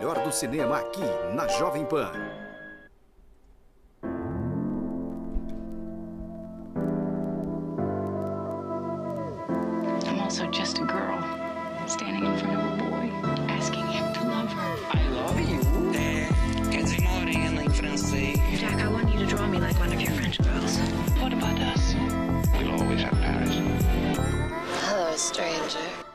melhor do cinema aqui na Jovem Pan. I'm also just a girl standing in front of a boy asking him to love her. I love you. É, quer dizer morena em francês. Jack, I want you to draw me like one of your French girls. What about us? We'll always have Paris. Hello, stranger.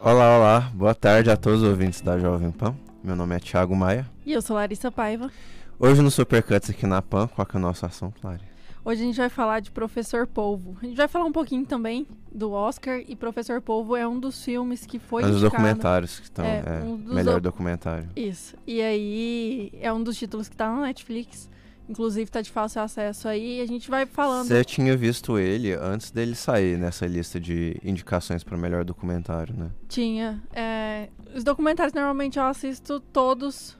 Olá, olá, boa tarde a todos os ouvintes da Jovem Pan. Meu nome é Thiago Maia. E eu sou Larissa Paiva. Hoje no Supercuts aqui na Pan, qual que é o nosso assunto, Lari? Hoje a gente vai falar de Professor Polvo. A gente vai falar um pouquinho também do Oscar e Professor Polvo é um dos filmes que foi Um dos indicado. documentários que estão. É, É, um melhor doc- documentário. Isso. E aí é um dos títulos que tá na Netflix. Inclusive tá de fácil acesso aí. E a gente vai falando. Você tinha visto ele antes dele sair nessa lista de indicações para melhor documentário, né? Tinha. é, os documentários normalmente eu assisto todos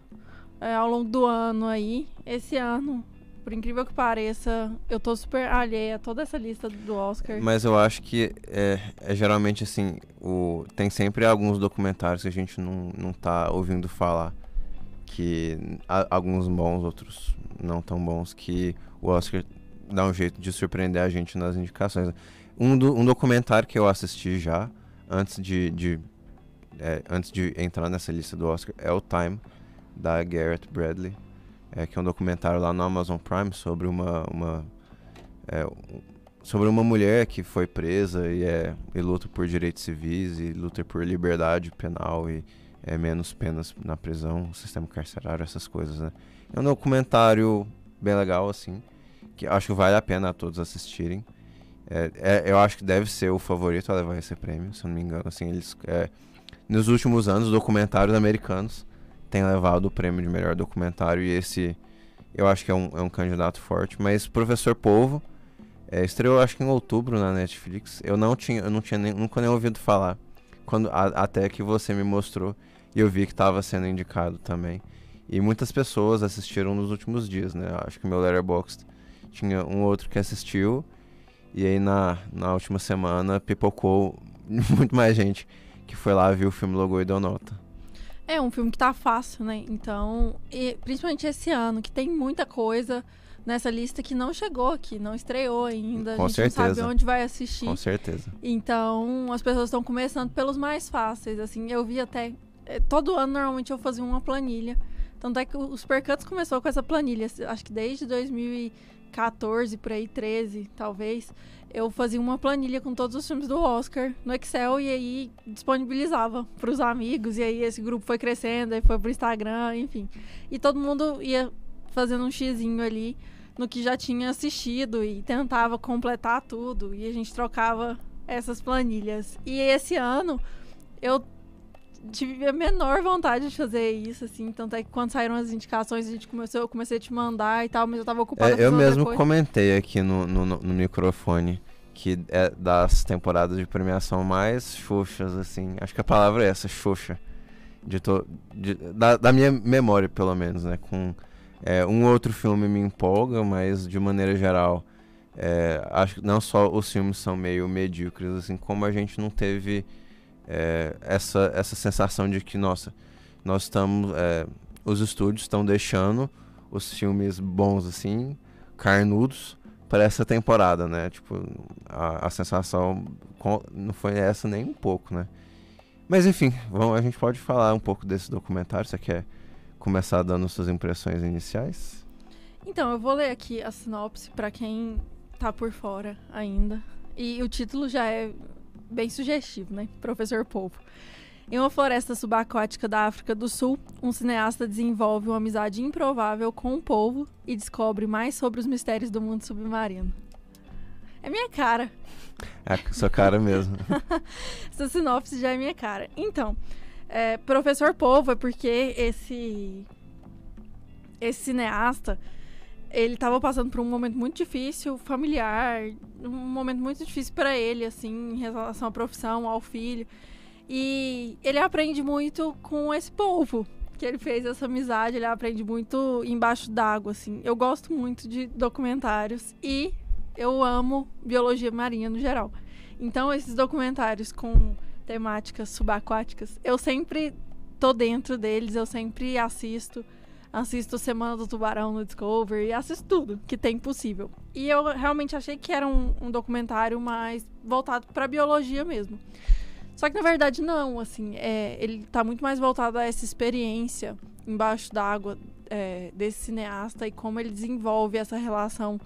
é, ao longo do ano aí. Esse ano, por incrível que pareça, eu tô super alheia a toda essa lista do Oscar. Mas eu acho que é, é geralmente assim, o, tem sempre alguns documentários que a gente não, não tá ouvindo falar. Que a- alguns bons, outros não tão bons, que o Oscar dá um jeito de surpreender a gente nas indicações. Um, do- um documentário que eu assisti já, antes de, de, é, antes de entrar nessa lista do Oscar, é o Time, da Garrett Bradley. É, que é um documentário lá no Amazon Prime sobre uma, uma é, sobre uma mulher que foi presa e, é, e luta por direitos civis e luta por liberdade penal e é, menos penas na prisão, sistema carcerário, essas coisas, né? É um documentário bem legal, assim, que acho que vale a pena a todos assistirem. É, é- eu acho que deve ser o favorito a levar esse prêmio, se eu não me engano. Assim, eles, é, nos últimos anos, documentários americanos têm levado o prêmio de melhor documentário e esse eu acho que é um, é um candidato forte. Mas Professor Polvo é, estreou acho que em outubro na Netflix. Eu não tinha, eu não tinha nem- nunca nem ouvido falar. Quando, a- até que você me mostrou e eu vi que estava sendo indicado também. E muitas pessoas assistiram nos últimos dias, né? Acho que meu Letterboxd tinha um outro que assistiu. E aí na, na última semana pipocou muito mais gente que foi lá, viu o filme, logou e deu nota. É um filme que tá fácil, né? Então, e principalmente esse ano, que tem muita coisa nessa lista que não chegou aqui, não estreou ainda. Com a gente não certeza. sabe onde vai assistir. Com certeza. Então, as pessoas estão começando pelos mais fáceis, assim. Eu vi até eh, todo ano normalmente eu fazia uma planilha. Tanto é que o Supercuts começou com essa planilha, acho que desde 2014 por aí 13, talvez. Eu fazia uma planilha com todos os filmes do Oscar no Excel e aí disponibilizava para os amigos e aí esse grupo foi crescendo, aí foi pro Instagram, enfim. E todo mundo ia fazendo um xizinho ali no que já tinha assistido e tentava completar tudo e a gente trocava essas planilhas. E esse ano eu tive a menor vontade de fazer isso, assim. Tanto é que quando saíram as indicações, a gente começou, eu comecei a te mandar e tal, mas eu tava ocupada É, eu mesmo coisa. comentei aqui no, no, no- no microfone que é das temporadas de premiação mais xoxas, assim. Acho que a palavra é essa, xoxa. De to, de- da, da minha memória, pelo menos, né? Com é, um outro filme me empolga, mas de maneira geral, é, acho que não só os filmes são meio medíocres, assim, como a gente não teve é, essa, essa sensação de que, nossa, nós estamos. é, os estúdios estão deixando os filmes bons, assim, carnudos, para essa temporada, né? Tipo, a, a sensação não foi essa nem um pouco, né? Mas enfim, vamos, a gente pode falar um pouco desse documentário. Você quer começar dando suas impressões iniciais? Então, eu vou ler aqui a sinopse pra quem tá por fora ainda. E o título já é bem sugestivo, né? Professor Polvo. Em uma floresta subaquática da África do Sul, um cineasta desenvolve uma amizade improvável com um polvo e descobre mais sobre os mistérios do mundo submarino. É minha cara. É a sua cara mesmo. Essa sinopse já é minha cara. Então, é, Professor Polvo é porque esse esse cineasta ele estava passando por um momento muito difícil, familiar, um momento muito difícil para ele, assim, em relação à profissão, ao filho. E ele aprende muito com esse povo que ele fez essa amizade, ele aprende muito embaixo d'água, assim. Eu gosto muito de documentários e eu amo biologia marinha no geral. Então, esses documentários com temáticas subaquáticas, eu sempre tô dentro deles, eu sempre assisto. Assisto Semana do Tubarão no Discovery, assisto tudo que tem possível. E eu realmente achei que era um, um documentário mais voltado pra biologia mesmo. Só que na verdade não, assim, é, ele tá muito mais voltado a essa experiência embaixo d'água é, desse cineasta e como ele desenvolve essa relação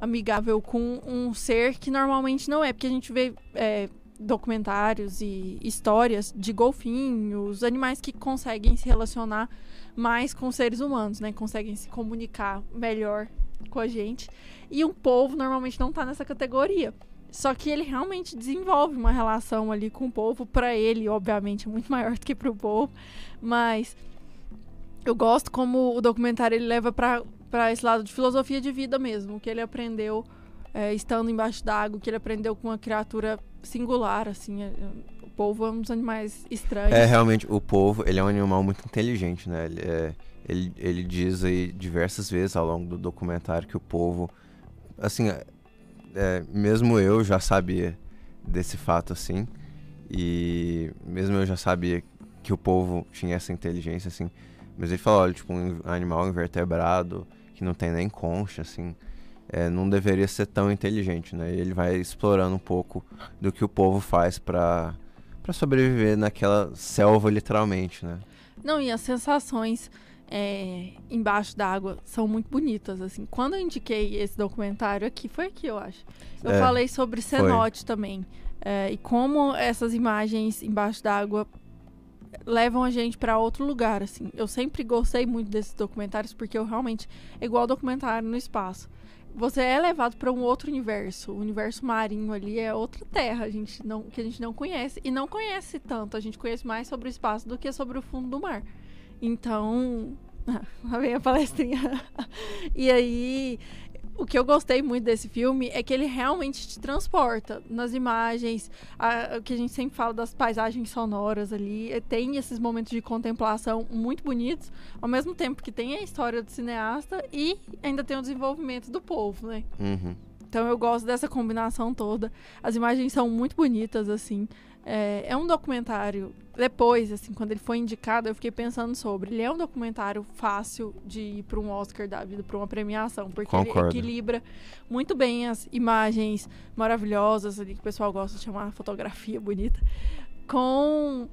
amigável com um ser que normalmente não é, porque a gente vê é, documentários e histórias de golfinhos, animais que conseguem se relacionar mais com seres humanos, né? Conseguem se comunicar melhor com a gente. E um povo normalmente não tá nessa categoria. Só que ele realmente desenvolve uma relação ali com o povo. Para ele, obviamente, é muito maior do que para o povo. Mas eu gosto como o documentário ele leva para esse lado de filosofia de vida mesmo. Que ele aprendeu é, estando embaixo d'água, que ele aprendeu com uma criatura singular, assim. é- o povo é um dos animais estranhos. É, realmente, o povo, ele é um animal muito inteligente, né? Ele, é- ele, ele diz aí diversas vezes ao longo do documentário que o povo, assim, é- é, mesmo eu já sabia desse fato, assim, e mesmo eu já sabia que o povo tinha essa inteligência, assim, mas ele falou, olha, tipo, um animal invertebrado, que não tem nem concha, assim, é, não deveria ser tão inteligente, né? E ele vai explorando um pouco do que o povo faz pra para sobreviver naquela selva, literalmente, né? Não, e as sensações é, embaixo d'água são muito bonitas, assim. Quando eu indiquei esse documentário aqui, foi aqui, eu acho. Eu É, falei sobre cenote também. é, e como essas imagens embaixo d'água levam a gente para outro lugar, assim. Eu sempre gostei muito desses documentários porque eu realmente é igual documentário no espaço. Você é levado para um outro universo. O universo marinho ali é outra terra, a gente não, que a gente não conhece e não conhece tanto. A gente conhece mais sobre o espaço do que sobre o fundo do mar. Então, lá vem a palestrinha. e aí, o que eu gostei muito desse filme é que ele realmente te transporta nas imagens, o que a gente sempre fala das paisagens sonoras ali. eh, Tem esses momentos de contemplação muito bonitos, ao mesmo tempo que tem a história do cineasta e ainda tem o desenvolvimento do povo, né? Uhum. Então eu gosto dessa combinação toda. As imagens são muito bonitas, assim. É, é um documentário. Depois, assim, quando ele foi indicado, eu fiquei pensando sobre. Ele é um documentário fácil de ir para um Oscar da vida, para uma premiação, porque Concordo. ele equilibra muito bem as imagens maravilhosas ali que o pessoal gosta de chamar fotografia bonita, com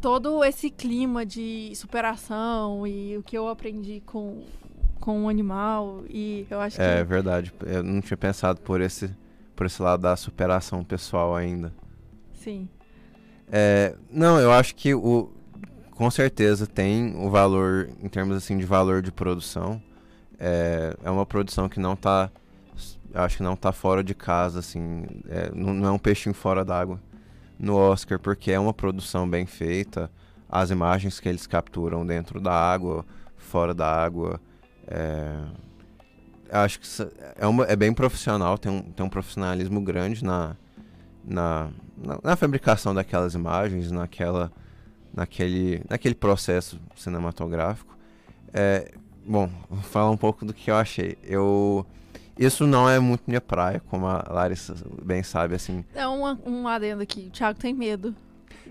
todo esse clima de superação e o que eu aprendi com com o animal e eu acho que É verdade. Eu não tinha pensado por esse, por esse lado da superação pessoal ainda. sim. É, não, eu acho que o com certeza tem o valor em termos assim de valor de produção. É, é uma produção que não tá eu acho que não tá fora de casa assim, é, não, não é um peixinho fora d'água no Oscar porque é uma produção bem feita, as imagens que eles capturam dentro da água, fora da água, é, acho que é, uma, é bem profissional, tem um, tem um profissionalismo grande na, na, na, na fabricação daquelas imagens, naquela, naquele, naquele processo cinematográfico. É, bom, vou falar um pouco do que eu achei. Eu, isso não é muito minha praia, como a Larissa bem sabe, assim. É um, um adendo aqui. O Thiago tem medo.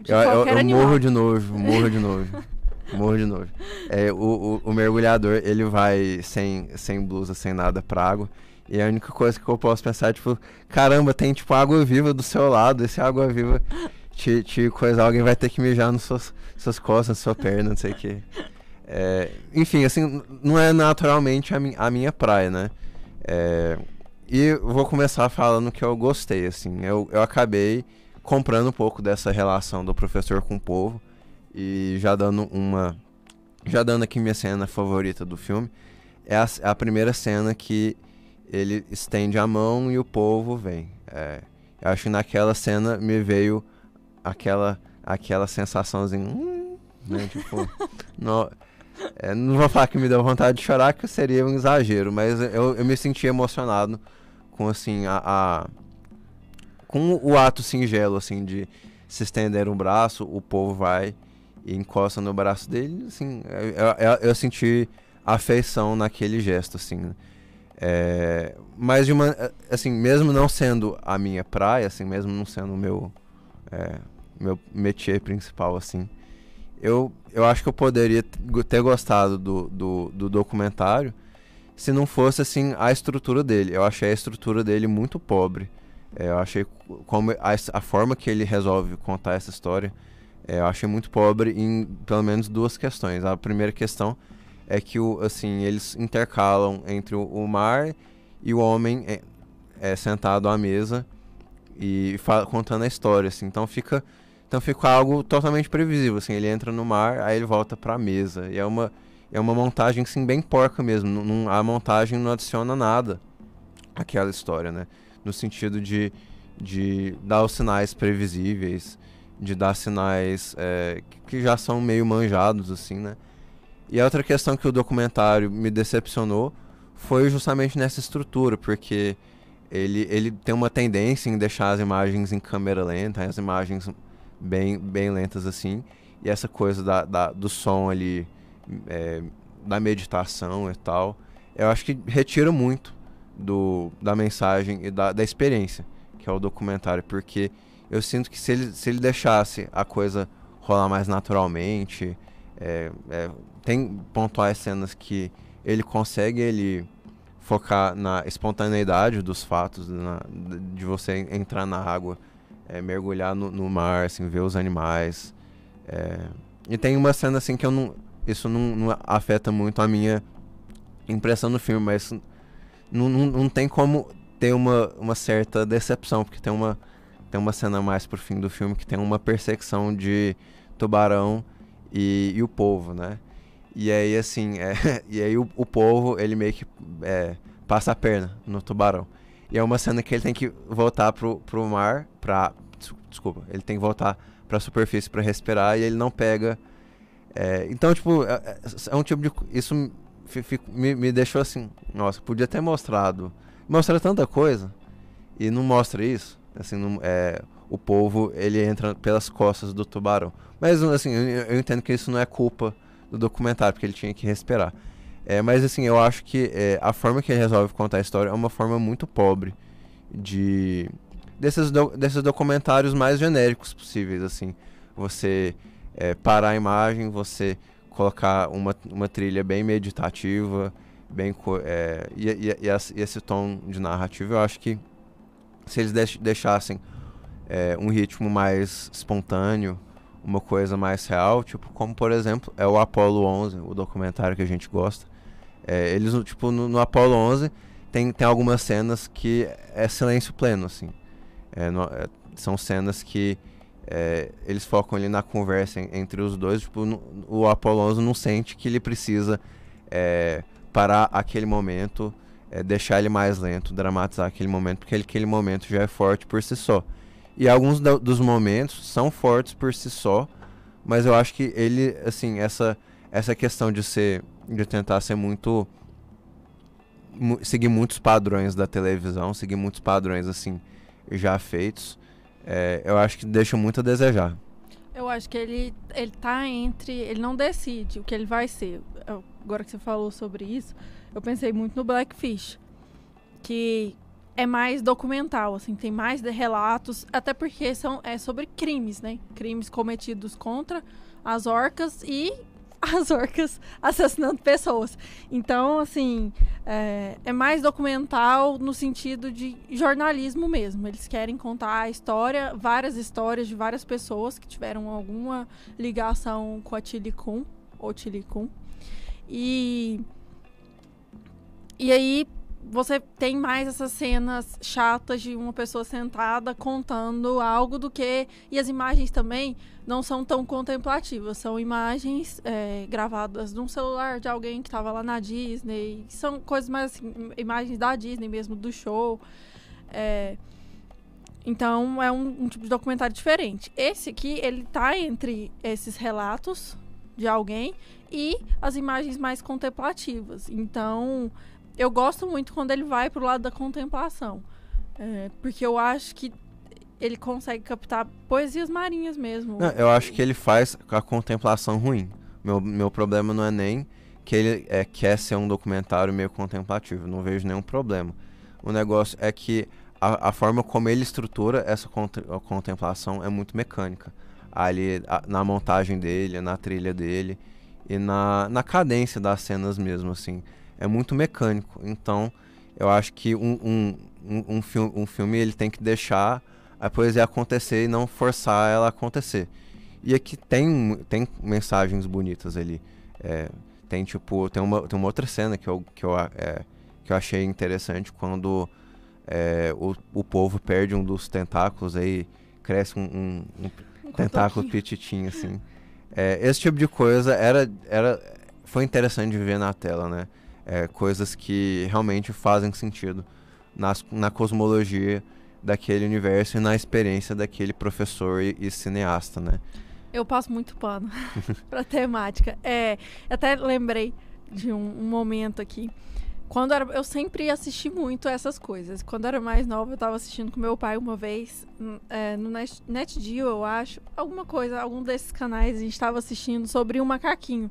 Eu, eu, eu morro de nojo, morro de nojo. morro de nojo. É, o, o, o mergulhador, ele vai sem, sem blusa, sem nada pra água. E a única coisa que eu posso pensar é, tipo, caramba, tem tipo água viva do seu lado, esse água viva te, te coisa, alguém vai ter que mijar nas suas, suas costas, na sua perna, não sei o que. enfim, assim, não é naturalmente a, mi a minha praia, né? É, e vou começar falando que eu gostei, assim. Eu, eu acabei comprando um pouco dessa relação do professor com o povo e já dando uma já dando aqui minha cena favorita do filme é a, a primeira cena que ele estende a mão e o povo vem. É, eu acho que naquela cena me veio aquela aquela sensaçãozinha hum, né tipo no, é, não vou falar que me deu vontade de chorar que seria um exagero mas eu, eu me senti emocionado com assim a, a com o ato singelo, assim, de se estender um braço, o povo vai e encosta no braço dele, assim, eu, eu, eu senti afeição naquele gesto, assim. né? É, mas de uma, assim, mesmo não sendo a minha praia, assim, mesmo não sendo o meu, é, meu métier principal, assim, eu, eu acho que eu poderia ter gostado do, do, do documentário se não fosse assim a estrutura dele. Eu achei a estrutura dele muito pobre. É, eu achei co- como a, a forma que ele resolve contar essa história, é, eu achei muito pobre em pelo menos duas questões. A primeira questão é que o, assim eles intercalam entre o, o mar e o homem é, é, sentado à mesa e contando a história, assim. Então fica então fica algo totalmente previsível, assim. Ele entra no mar, aí ele volta pra mesa. E é uma é uma montagem assim bem porca mesmo. Não- a montagem não adiciona nada àquela história, né? No sentido de de dar os sinais previsíveis, de dar sinais é, que- já são meio manjados, assim, né? E a outra questão que o documentário me decepcionou foi justamente nessa estrutura, porque ele, ele tem uma tendência em deixar as imagens em câmera lenta, as imagens bem, bem lentas assim, e essa coisa da, da- do som ali, é, da meditação e tal, eu acho que retira muito do, da mensagem e da, da experiência, que é o documentário, porque eu sinto que se ele, se ele deixasse a coisa rolar mais naturalmente, é, é, tem pontuais cenas que ele consegue ele focar na espontaneidade dos fatos, na- de você en- entrar na água, é, mergulhar no, no mar, assim, ver os animais. é. E tem uma cena assim que eu não. Isso não, não afeta muito a minha impressão no filme, mas não, não, não tem como ter uma, uma certa decepção, porque tem uma, tem uma cena mais pro fim do filme que tem uma perseguição de tubarão e, e o povo, né? E aí, assim, é, e aí o, o povo, ele meio que é, passa a perna no tubarão. E é uma cena que ele tem que voltar pro, pro mar, pra... des- Desculpa, ele tem que voltar pra superfície pra respirar e ele não pega... é, então, tipo, é, é- é um tipo de... Isso me, me deixou assim, nossa, podia ter mostrado... Mostra tanta coisa e não mostra isso. Assim, não, é, o povo, ele entra pelas costas do tubarão. Mas, assim, eu, eu entendo que isso não é culpa do documentário, porque ele tinha que respirar. É, mas assim, eu acho que é, a forma que ele resolve contar a história é uma forma muito pobre de desses, do- desses documentários mais genéricos possíveis, assim. Você é, parar a imagem, você colocar uma, uma trilha bem meditativa, bem é, e, e- e esse tom de narrativa, eu acho que se eles deix- deixassem é, um ritmo mais espontâneo, uma coisa mais real, tipo, como por exemplo, é o Apollo 11, o documentário que a gente gosta. É, eles, tipo, no, no Apollo 11 tem, tem algumas cenas que é silêncio pleno, assim. É, no- é, são cenas que é, eles focam ali na conversa en- entre os dois. Tipo, no- o Apollo 11 não sente que ele precisa é, parar aquele momento, é, deixar ele mais lento, dramatizar aquele momento, porque ele- aquele momento já é forte por si só. E alguns do- dos momentos são fortes por si só, mas eu acho que ele, assim, essa, essa questão de ser, de tentar ser muito, mu- seguir muitos padrões da televisão, seguir muitos padrões, assim, já feitos, é, eu acho que deixa muito a desejar. Eu acho que ele, ele tá entre. Ele não decide o que ele vai ser. Agora que você falou sobre isso, eu pensei muito no Blackfish. Que é mais documental, assim, tem mais relatos, até porque são, é sobre crimes, né? Crimes cometidos contra as orcas e as orcas assassinando pessoas. Então, assim, é, é mais documental no sentido de jornalismo mesmo. Eles querem contar a história, várias histórias de várias pessoas que tiveram alguma ligação com a Tilicum, ou Tilicum. E, e aí você tem mais essas cenas chatas de uma pessoa sentada contando algo do que. E as imagens também não são tão contemplativas. São imagens é, gravadas num celular de alguém que estava lá na Disney. São coisas mais assim, imagens da Disney mesmo, do show. É, então é um, um tipo de documentário diferente. Esse aqui, ele tá entre esses relatos de alguém e as imagens mais contemplativas. Então, eu gosto muito quando ele vai pro lado da contemplação. É, porque eu acho que ele consegue captar poesias marinhas mesmo. Não, eu acho que ele faz a contemplação ruim. Meu, meu problema não é nem que ele é, quer ser um documentário meio contemplativo. Não vejo nenhum problema. O negócio é que a, a forma como ele estrutura essa a contemplação é muito mecânica. ali a- na montagem dele, na trilha dele e na, na cadência das cenas mesmo, assim. É muito mecânico. Então, eu acho que um, um, um, um, filme, um filme ele tem que deixar a poesia acontecer e não forçar ela a acontecer. E aqui tem, tem mensagens bonitas ali. É, tem tipo, tem uma, tem uma outra cena que eu, que eu, é, que eu achei interessante quando é, o, o povo perde um dos tentáculos aí cresce um, um, um tentáculo pititinho assim. É, esse tipo de coisa era, era foi interessante de ver na tela, né? É, coisas que realmente fazem sentido nas, na cosmologia daquele universo e na experiência daquele professor e, e cineasta, né? Eu passo muito pano pra temática. É, até lembrei de um, um momento aqui. Quando era, eu sempre assisti muito essas coisas. Quando era mais nova, eu tava assistindo com meu pai uma vez, é, no Net, NetGeo, eu acho. Alguma coisa, algum desses canais, a gente tava assistindo sobre um macaquinho.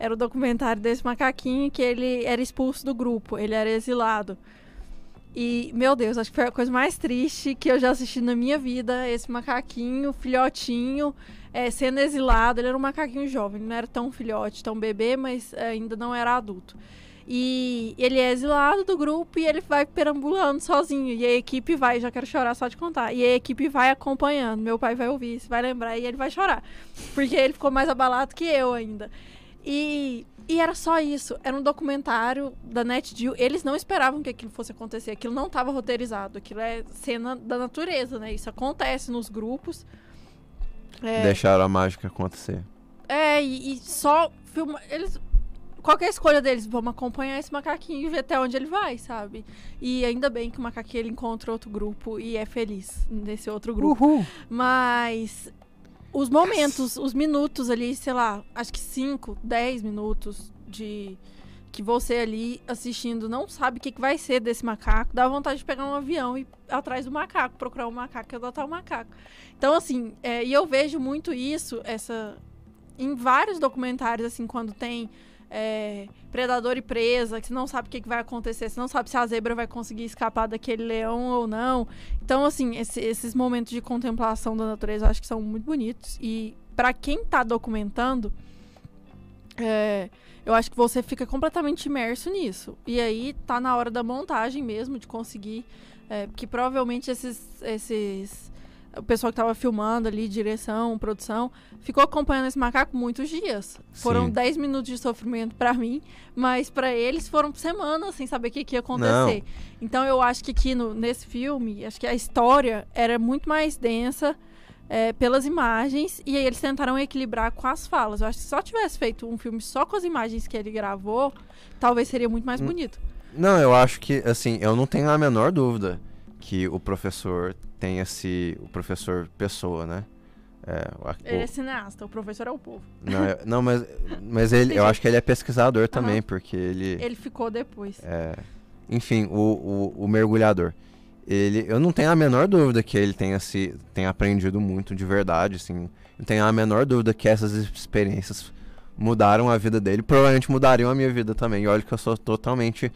Era o documentário desse macaquinho que ele era expulso do grupo, ele era exilado. E, meu Deus, acho que foi a coisa mais triste que eu já assisti na minha vida. Esse macaquinho, filhotinho, é, sendo exilado. Ele era um macaquinho jovem, não era tão filhote, tão bebê, mas é, ainda não era adulto. E ele é exilado do grupo e ele vai perambulando sozinho. E a equipe vai, já quero chorar só de contar. E a equipe vai acompanhando. Meu pai vai ouvir vai lembrar e ele vai chorar. Porque ele ficou mais abalado que eu ainda. E, e era só isso. Era um documentário da NetGeo. Eles não esperavam que aquilo fosse acontecer. Aquilo não estava roteirizado. Aquilo é cena da natureza, né? Isso acontece nos grupos. É, Deixaram a mágica acontecer. é, e, e só filma. Eles. Qualquer escolha deles, vamos acompanhar esse macaquinho e ver até onde ele vai, sabe? E ainda bem que o macaquinho ele encontra outro grupo e é feliz nesse outro grupo. Mas os momentos, os minutos ali, sei lá, acho que 5, 10 minutos de que você ali assistindo não sabe o que, que vai ser desse macaco, dá vontade de pegar um avião e ir atrás do macaco, procurar um macaco e adotar o macaco. Então, assim, é, e eu vejo muito isso, essa. Em vários documentários, assim, quando tem é, predador e presa, que você não sabe o que, que vai acontecer, você não sabe se a zebra vai conseguir escapar daquele leão ou não. Então, assim, esse- esses momentos de contemplação da natureza eu acho que são muito bonitos. E para quem tá documentando, é, eu acho que você fica completamente imerso nisso. E aí tá na hora da montagem mesmo, de conseguir. É, que provavelmente esses. esses o pessoal que tava filmando ali, direção, produção, ficou acompanhando esse macaco muitos dias. Foram Sim. 10 minutos de sofrimento pra mim, mas pra eles foram semanas sem saber o que, que ia acontecer. Então eu acho que aqui no, nesse filme, acho que a história era muito mais densa é, pelas imagens, e aí eles tentaram equilibrar com as falas. Eu acho que se só tivesse feito um filme só com as imagens que ele gravou, talvez seria muito mais Hum. bonito. Não, eu acho que, assim, eu não tenho a menor dúvida que o professor tem esse. O professor Pessoa, né? É, o- Ele é cineasta, o professor é o povo. não, eu- não, mas, mas ele, eu acho que ele é pesquisador também, Aham. porque ele. Ele ficou depois. É, enfim, o, o, o mergulhador. Ele, eu não tenho a menor dúvida que ele tenha, se, tenha aprendido muito de verdade, assim. Não tenho a menor dúvida que essas experiências mudaram a vida dele. Provavelmente mudariam a minha vida também. E olha que eu sou totalmente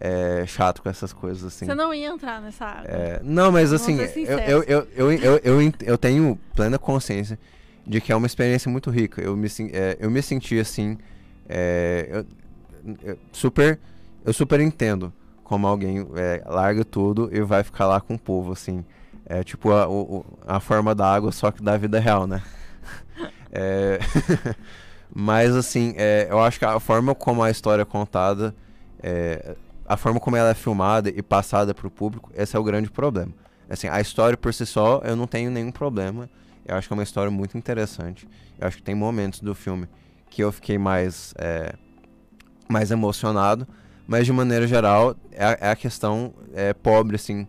é, chato com essas coisas, assim. Você não ia entrar nessa área. É, não, mas assim, eu, eu, eu, eu, eu, eu, tenho plena consciência de que é uma experiência muito rica. Eu me, é, eu me senti assim. é, eu, eu super, eu super entendo como alguém é, larga tudo e vai ficar lá com o povo, assim. É tipo a, o- a forma da água, só que da vida real, né? É, mas assim, é, eu acho que a forma como a história é contada, é, a forma como ela é filmada e passada para o público, esse é o grande problema. Assim, a história por si só, eu não tenho nenhum problema. Eu acho que é uma história muito interessante. Eu acho que tem momentos do filme que eu fiquei mais, é, mais emocionado. Mas, de maneira geral, é, é a questão é, pobre, assim,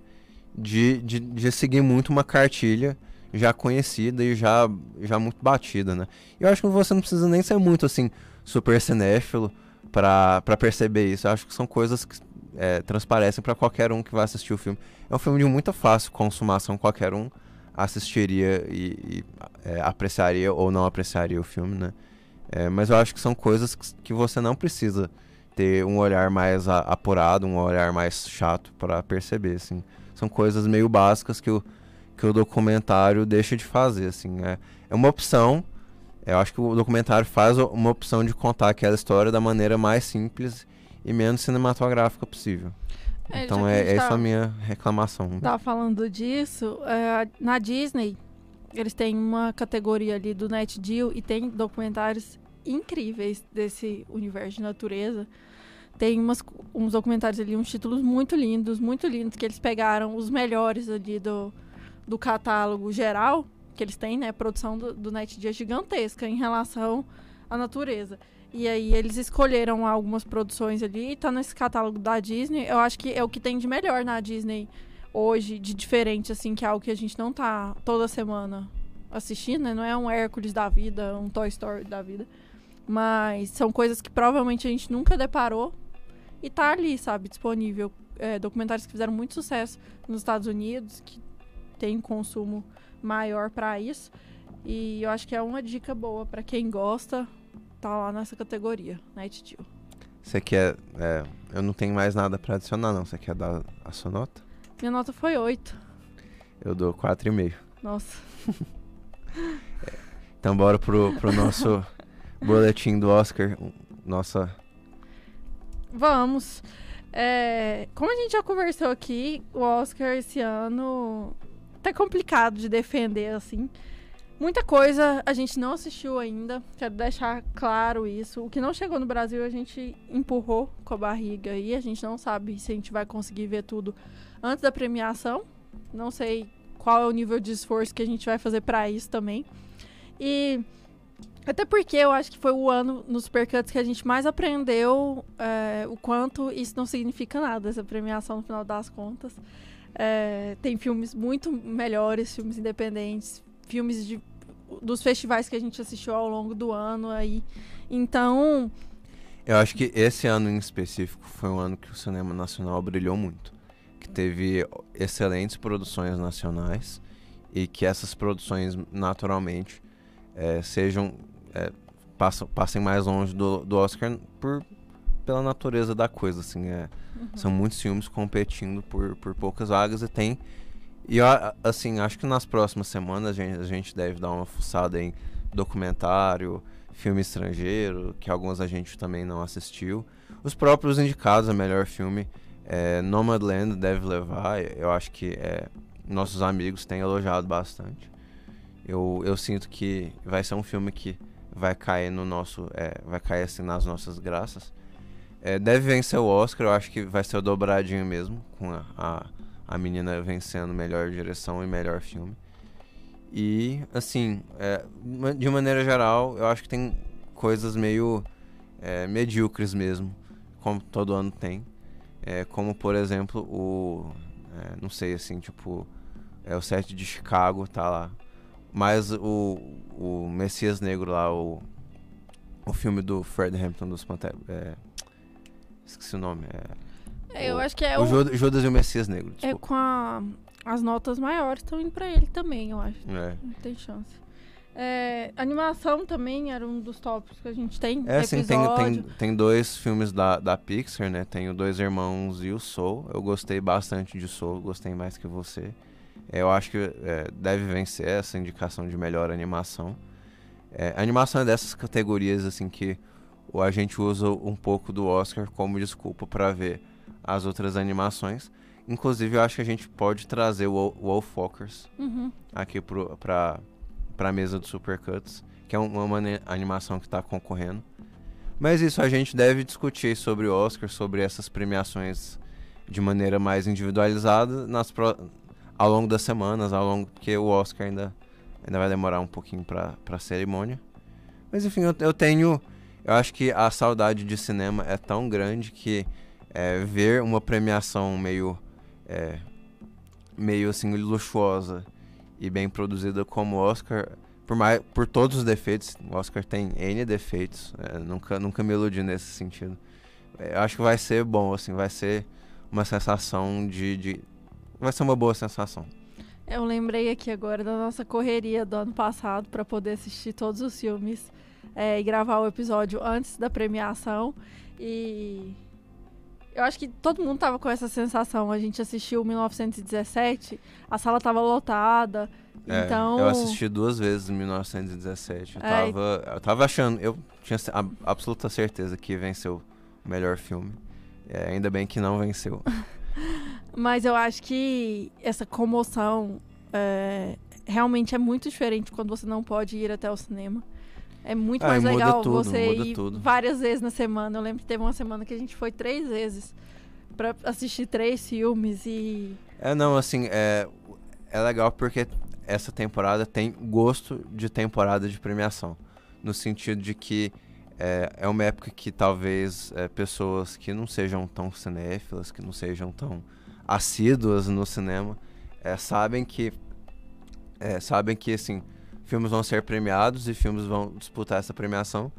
de, de, de seguir muito uma cartilha já conhecida e já, já muito batida, né? Eu acho que você não precisa nem ser muito, assim, super cinéfilo pra perceber isso. Eu acho que são coisas que é, transparecem pra qualquer um que vai assistir o filme. É um filme de muita fácil consumação, qualquer um assistiria e, e, é, apreciaria ou não apreciaria o filme, né? É, mas eu acho que são coisas que, você não precisa ter um olhar mais a- apurado, um olhar mais chato pra perceber, assim. São coisas meio básicas que o, que o documentário deixa de fazer, assim. É, é uma opção, eu acho que o documentário faz uma opção de contar aquela história da maneira mais simples e menos cinematográfica possível. É, então é, é essa tá- a minha reclamação. Tava falando disso, é, na Disney, eles têm uma categoria ali do Net Geo e tem documentários incríveis desse universo de natureza. Tem umas, uns documentários ali, uns títulos muito lindos, muito lindos, que eles pegaram os melhores ali do, do catálogo geral que eles têm, né? A produção do, do Net Geo é gigantesca em relação à natureza. E aí eles escolheram algumas produções ali tá nesse catálogo da Disney. Eu acho que é o que tem de melhor na Disney hoje, de diferente, assim, que é algo que a gente não tá toda semana assistindo, né? Não é um Hércules da vida, um Toy Story da vida. Mas são coisas que provavelmente a gente nunca deparou e tá ali, sabe, disponível. É, documentários que fizeram muito sucesso nos Estados Unidos, que tem um consumo maior para isso. E eu acho que é uma dica boa para quem gosta, tá lá nessa categoria, Night Geo. Você quer. é, eu não tenho mais nada pra adicionar, não. Você quer dar a sua nota? Minha nota foi 8. Eu dou 4,5. Nossa. Então bora pro, pro nosso boletim do Oscar. Nossa. Vamos. É, como a gente já conversou aqui, o Oscar esse ano tá complicado de defender, assim. Muita coisa a gente não assistiu ainda, quero deixar claro isso. O que não chegou no Brasil a gente empurrou com a barriga e a gente não sabe se a gente vai conseguir ver tudo antes da premiação. Não sei qual é o nível de esforço que a gente vai fazer para isso também. E até porque eu acho que foi o ano nos Supercuts que a gente mais aprendeu é, o quanto isso não significa nada, essa premiação no final das contas. É, tem filmes muito melhores, filmes independentes, filmes de, dos festivais que a gente assistiu ao longo do ano aí. Então, Eu acho que esse ano em específico foi um ano que o cinema nacional brilhou muito. Que teve excelentes produções nacionais e que essas produções naturalmente eh, sejam eh, passam, passem mais longe do, do Oscar por pela natureza da coisa assim é, são muitos filmes competindo por, por poucas vagas e tem e eu, assim acho que nas próximas semanas a gente, a gente deve dar uma fuçada em documentário filme estrangeiro que alguns a gente também não assistiu. Os próprios indicados a melhor filme é, Nomadland deve levar. Eu acho que é, nossos amigos têm elogiado bastante. Eu, eu sinto que vai ser um filme que vai cair no nosso é, vai cair assim nas nossas graças. É, deve vencer o Oscar, eu acho que vai ser o dobradinho mesmo, com a, a, a menina vencendo melhor direção e melhor filme. E, assim, é, de maneira geral, eu acho que tem coisas meio é, medíocres mesmo, como todo ano tem. É, como, por exemplo, o. é, não sei, assim, tipo. É, o set de Chicago tá lá. Mas o, o Messias Negro lá, o, o filme do Fred Hampton dos Panteras. É, esqueci o nome. É, eu o- acho que é o o, Judas, e o Messias Negro. é Desculpa. com a, as notas maiores estão indo pra ele também, eu acho. É. Não tem chance. É, animação também era um dos tópicos que a gente tem. É, assim, tem, tem, tem dois filmes da, da Pixar, né? Tem o Dois Irmãos e o Soul. Eu gostei bastante de Soul, gostei mais que você. É, eu acho que é, deve vencer essa indicação de melhor animação. É, animação é dessas categorias, assim, que a gente usa um pouco do Oscar como desculpa para ver as outras animações. Inclusive, eu acho que a gente pode trazer o Wo- Wolfwalkers Uhum. aqui pro, pra, pra mesa do Supercuts, que é um- uma mane- animação que está concorrendo. Mas isso a gente deve discutir sobre o Oscar, sobre essas premiações de maneira mais individualizada nas pro- ao longo das semanas, ao longo porque o Oscar ainda, ainda vai demorar um pouquinho para a cerimônia. Mas enfim, eu, eu tenho. Eu acho que a saudade de cinema é tão grande que é, ver uma premiação meio. é, meio assim luxuosa e bem produzida como o Oscar, por, mais, por todos os defeitos, o Oscar tem N defeitos, é, nunca, nunca me iludi nesse sentido. É, eu acho que vai ser bom, assim, vai ser uma sensação de, de. Vai ser uma boa sensação. Eu lembrei aqui agora da nossa correria do ano passado para poder assistir todos os filmes é, e gravar o episódio antes da premiação. E Eu acho que todo mundo tava com essa sensação. A gente assistiu 1917, a sala tava lotada. É, então. Eu assisti duas vezes em 1917. Eu, É, tava, eu tava achando, eu tinha a- absoluta certeza que venceu o melhor filme. É, ainda bem que não venceu. Mas eu acho que essa comoção é, realmente é muito diferente quando você não pode ir até o cinema. É muito Ah, mais legal tudo, você ir tudo. várias vezes na semana. Eu lembro que teve uma semana que a gente foi três vezes pra assistir três filmes e. É, não, assim, é, é legal porque essa temporada tem gosto de temporada de premiação. No sentido de que é, é uma época que talvez é, pessoas que não sejam tão cinéfilas, que não sejam tão assíduas no cinema, é, sabem que é, sabem que assim filmes vão ser premiados e filmes vão disputar essa premiação.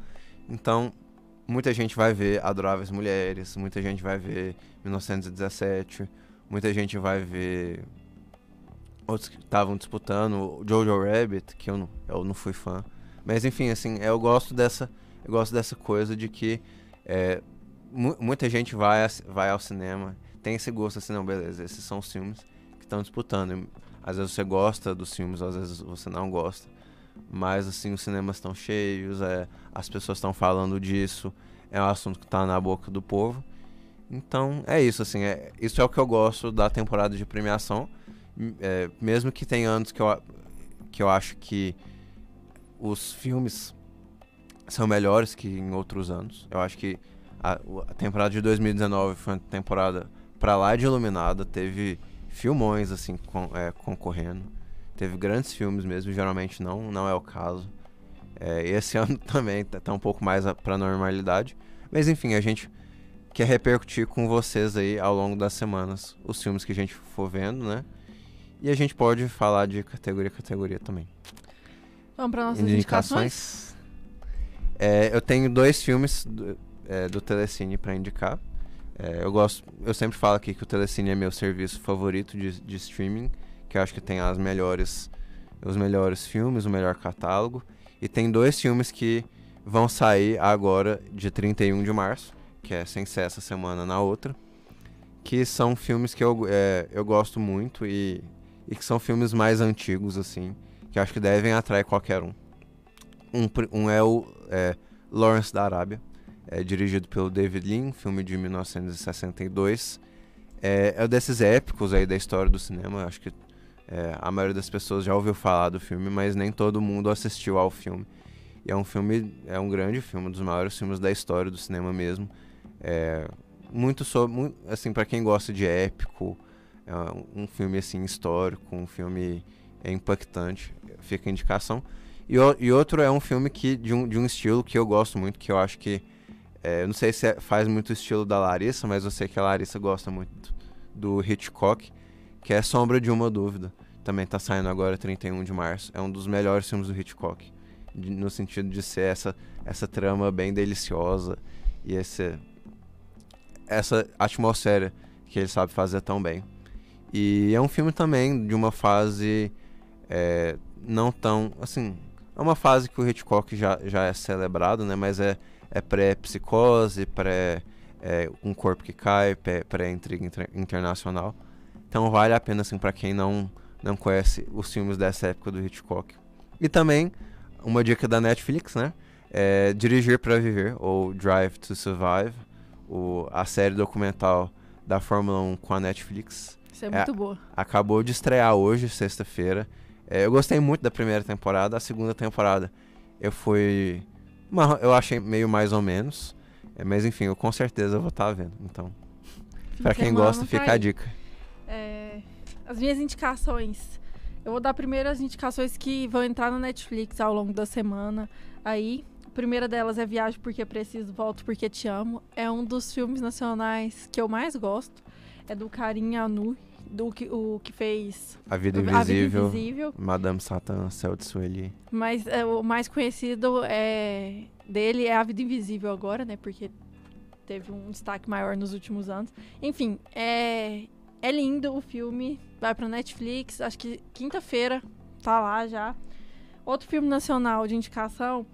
Então muita gente vai ver Adoráveis Mulheres, muita gente vai ver 1917, muita gente vai ver outros que estavam disputando, Jojo Rabbit, que eu não, eu não fui fã. Mas enfim, assim, eu gosto dessa, eu gosto dessa coisa de que é, mu- muita gente vai, vai ao cinema, tem esse gosto assim, não, beleza, esses são os filmes que estão disputando. Às vezes você gosta dos filmes, às vezes você não gosta. Mas assim, os cinemas estão cheios, é, as pessoas estão falando disso, é um assunto que está na boca do povo. Então é isso, assim, é, isso é o que eu gosto da temporada de premiação. É, mesmo que tenha anos que eu, que eu acho que os filmes são melhores que em outros anos. Eu acho que a, a temporada de 2019 foi uma temporada pra lá de iluminada, teve filmões assim con- é, concorrendo, teve grandes filmes mesmo, geralmente não, não é o caso. É, esse ano também tá, tá um pouco mais a- pra normalidade. Mas enfim, a gente quer repercutir com vocês aí ao longo das semanas os filmes que a gente for vendo, né? E a gente pode falar de categoria a categoria também. Vamos para nossas indicações? Indicações. É, eu tenho dois filmes do, é, do Telecine para indicar. É, eu gosto, eu sempre falo aqui que o Telecine é meu serviço favorito de, de streaming, que eu acho que tem as melhores, os melhores filmes, o melhor catálogo. E tem dois filmes que vão sair agora, de 31 de março, que é sem ser essa semana na outra, que são filmes que eu, é, eu gosto muito e, e que são filmes mais antigos, assim, que acho que devem atrair qualquer um. Um, um é o é, Lawrence da Arábia, é dirigido pelo David Lean, filme de 1962. É, é desses épicos aí da história do cinema, acho que é, a maioria das pessoas já ouviu falar do filme, mas nem todo mundo assistiu ao filme. E é um filme, é um grande filme, um dos maiores filmes da história do cinema mesmo. É, muito sobre, assim, para quem gosta de épico, é um filme assim histórico, um filme é, impactante, fica a indicação. E, o- e outro é um filme que de um, de um estilo que eu gosto muito, que eu acho que é, eu não sei se é- faz muito o estilo da Larissa, mas eu sei que a Larissa gosta muito do Hitchcock, que é Sombra de uma Dúvida. Também tá saindo agora 31 de março. É um dos melhores filmes do Hitchcock, no sentido de ser essa essa trama bem deliciosa e esse essa atmosfera que ele sabe fazer tão bem. E é um filme também de uma fase é, não tão. Assim, é uma fase que o Hitchcock já, já é celebrado, né? Mas é, é pré-psicose, pré. É, um corpo que cai, pré- pré-intriga inter- internacional. Então vale a pena, assim, pra quem não, não conhece os filmes dessa época do Hitchcock. E também, uma dica da Netflix, né? É Dirigir para Viver, ou Drive to Survive, o, a série documental da Fórmula 1 com a Netflix Isso é É. muito boa. acabou de estrear hoje, sexta-feira. É, eu gostei muito da primeira temporada, a segunda temporada eu fui. uma- eu achei meio mais ou menos. É, mas enfim, eu com certeza vou estar vendo. Então, de quem gosta, tá fica aí. a dica. As minhas indicações. Eu vou dar primeiro as indicações que vão entrar no Netflix ao longo da semana. Aí, a primeira delas é Viagem Porque Preciso, Volto Porque Te Amo. É um dos filmes nacionais que eu mais gosto. É do Karim Anu, do que, o que fez A Vida A Vida Invisível, Invisível. Madame Satã, Céu de Sueli. Mas é, o mais conhecido é dele é A Vida Invisível agora, né? Porque teve um destaque maior nos últimos anos. Enfim, é, é lindo o filme. Vai pra Netflix. Acho que quinta-feira tá lá já. Outro filme nacional de indicação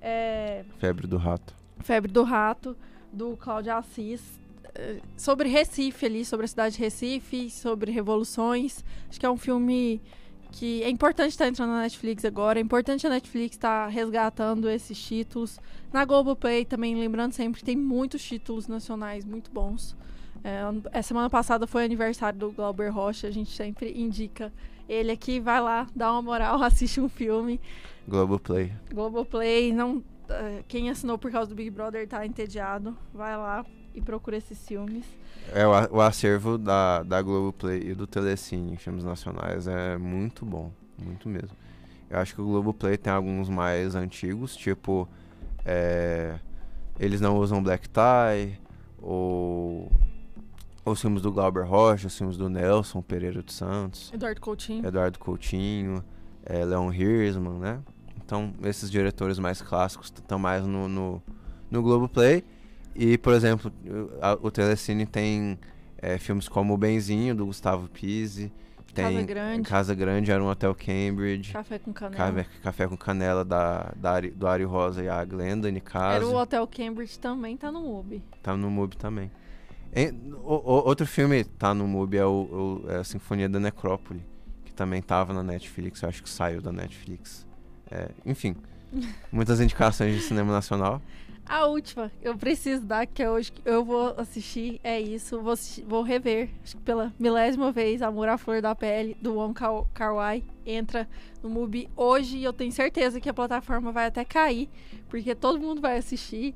é Febre do Rato. Febre do Rato, do Cláudio Assis. eh, sobre Recife ali, sobre a cidade de Recife, sobre revoluções. Acho que é um filme que é importante estar entrando na Netflix agora, é importante a Netflix estar resgatando esses títulos. Na Globoplay também, lembrando sempre, tem muitos títulos nacionais muito bons. É, a semana passada foi aniversário do Glauber Rocha, a gente sempre indica ele aqui, vai lá, dá uma moral, assiste um filme. Globoplay. Globoplay, não, eh, quem assinou por causa do Big Brother tá entediado, vai lá e procura esses filmes. É, o, acervo da, da Globoplay e do Telecine, filmes nacionais, é muito bom. Muito mesmo. Eu acho que o Globoplay tem alguns mais antigos, tipo. é, eles não usam black tie, ou. Os filmes do Glauber Rocha, os filmes do Nelson Pereira dos Santos, Eduardo Coutinho. Eduardo Coutinho, é, Leon Hirschman, né? Então, esses diretores mais clássicos estão mais no, no, no Globoplay. E, por exemplo, o- a- o Telecine tem é, filmes como O Benzinho, do Gustavo Pise. Tem Casa Grande. Casa Grande, Era um Hotel Cambridge. Café com canela. Café, Café com Canela, da, da do Ari Rosa e a Glenda Nicásio. Era o Hotel Cambridge também, tá no MUBI. Tá no MUBI também. O- o- outro filme tá no MUBI é, o, é a Sinfonia da Necrópole, que também tava na Netflix, eu acho que saiu da Netflix. É, enfim, muitas indicações de cinema nacional. A última, eu preciso dar, que é hoje que eu vou assistir, é isso. Vou, assistir- vou rever, acho que pela milésima vez, Amor à Flor da Pele, do Wong Kar Wai. Entra no MUBI hoje e eu tenho certeza que a plataforma vai até cair, porque todo mundo vai assistir.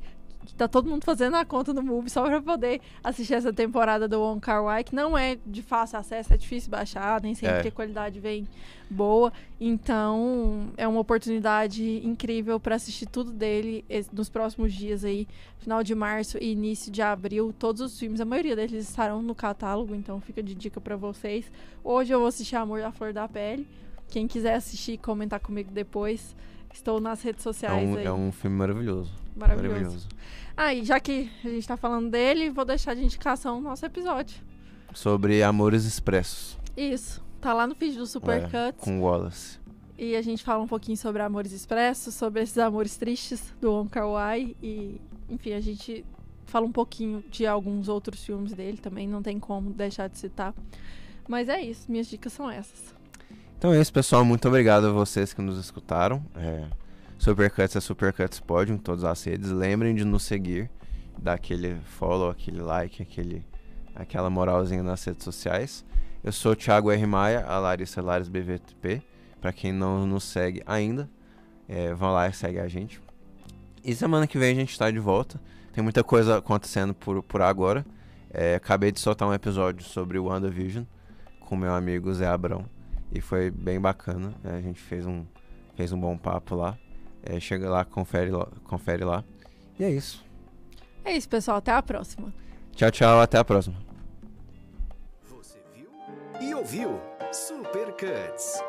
Tá todo mundo fazendo a conta no MUBI só pra poder assistir essa temporada do Wong Kar Wai, que não é de fácil acesso, é difícil baixar, nem sempre É. a qualidade vem boa. Então, é uma oportunidade incrível para assistir tudo dele nos próximos dias aí, final de março e início de abril. Todos os filmes, a maioria deles estarão no catálogo, então fica de dica para vocês. Hoje eu vou assistir Amor da Flor da Pele. Quem quiser assistir, comentar comigo depois. Estou nas redes É sociais um, aí. é um filme maravilhoso. Maravilhoso. Ah, e já que a gente tá falando dele, vou deixar de indicação o nosso episódio. Sobre Amores Expressos. Isso. Tá lá no feed do é, Supercuts. com Wallace. E a gente fala um pouquinho sobre amores expressos, sobre esses amores tristes do Wong Kar Wai e, enfim, a gente fala um pouquinho de alguns outros filmes dele também, não tem como deixar de citar. Mas é isso, minhas dicas são essas. Então é isso, pessoal. Muito obrigado a vocês que nos escutaram. É, Supercuts é Supercuts Podium, todas as redes. Lembrem de nos seguir, dar aquele follow, aquele like, aquele, aquela moralzinha nas redes sociais. Eu sou o Thiago R. Maia, a Larissa Lares BVTP. Pra quem não nos segue ainda, é, vão lá e segue a gente. E semana que vem a gente tá de volta. Tem muita coisa acontecendo por, por agora. É, acabei de soltar um episódio sobre o WandaVision com meu amigo Zé Abrão. E foi bem bacana. né? A gente fez um, fez um bom papo lá. É, chega lá, confere, lá- confere lá. E é isso. É isso, pessoal, até a próxima. Tchau, tchau. Até a próxima. Você viu e ouviu Super Cuts.